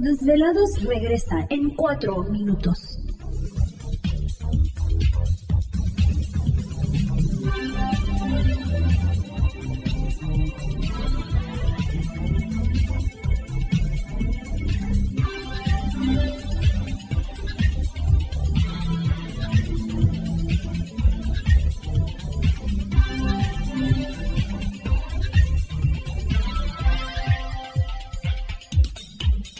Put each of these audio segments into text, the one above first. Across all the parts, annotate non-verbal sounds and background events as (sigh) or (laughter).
Desvelados regresa en 4 minutos.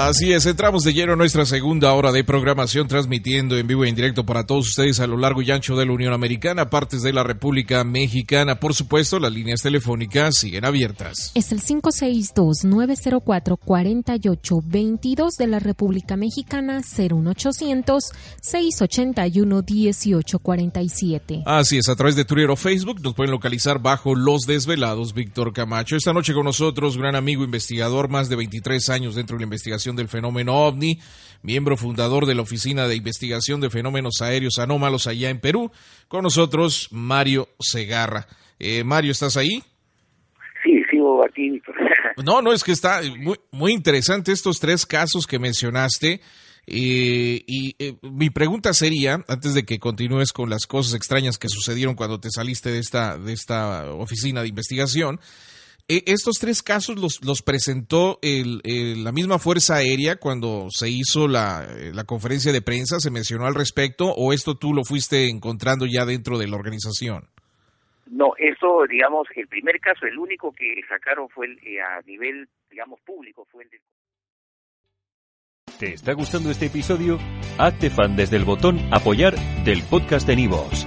Así es, entramos de lleno a nuestra segunda hora de programación, transmitiendo en vivo y en directo para todos ustedes a lo largo y ancho de la Unión Americana, partes de la República Mexicana. Por supuesto, las líneas telefónicas siguen abiertas. Es el 562-904-4822 de la República Mexicana, 01800-681-1847. Así es, a través de Twitter o Facebook nos pueden localizar bajo Los Desvelados, Víctor Camacho. Esta noche con nosotros, gran amigo investigador, más de 23 años dentro de la investigación del Fenómeno OVNI, miembro fundador de la Oficina de Investigación de Fenómenos Aéreos Anómalos allá en Perú. Con nosotros, Mario Segarra. Eh, Mario, ¿estás ahí? Sí, sigo aquí. (laughs) no, no, es que está muy, muy interesante estos tres casos que mencionaste. Eh, y eh, mi pregunta sería, antes de que continúes con las cosas extrañas que sucedieron cuando te saliste de esta, de esta oficina de investigación, estos tres casos los, los presentó el, la misma Fuerza Aérea cuando se hizo la, la, conferencia de prensa, se mencionó al respecto, o esto tú lo fuiste encontrando ya dentro de la organización? No, eso, digamos, el primer caso, el único que sacaron fue el, eh, a nivel, digamos, público, fue el de... ¿Te está gustando este episodio? Hazte fan desde el botón apoyar del podcast de Nivos.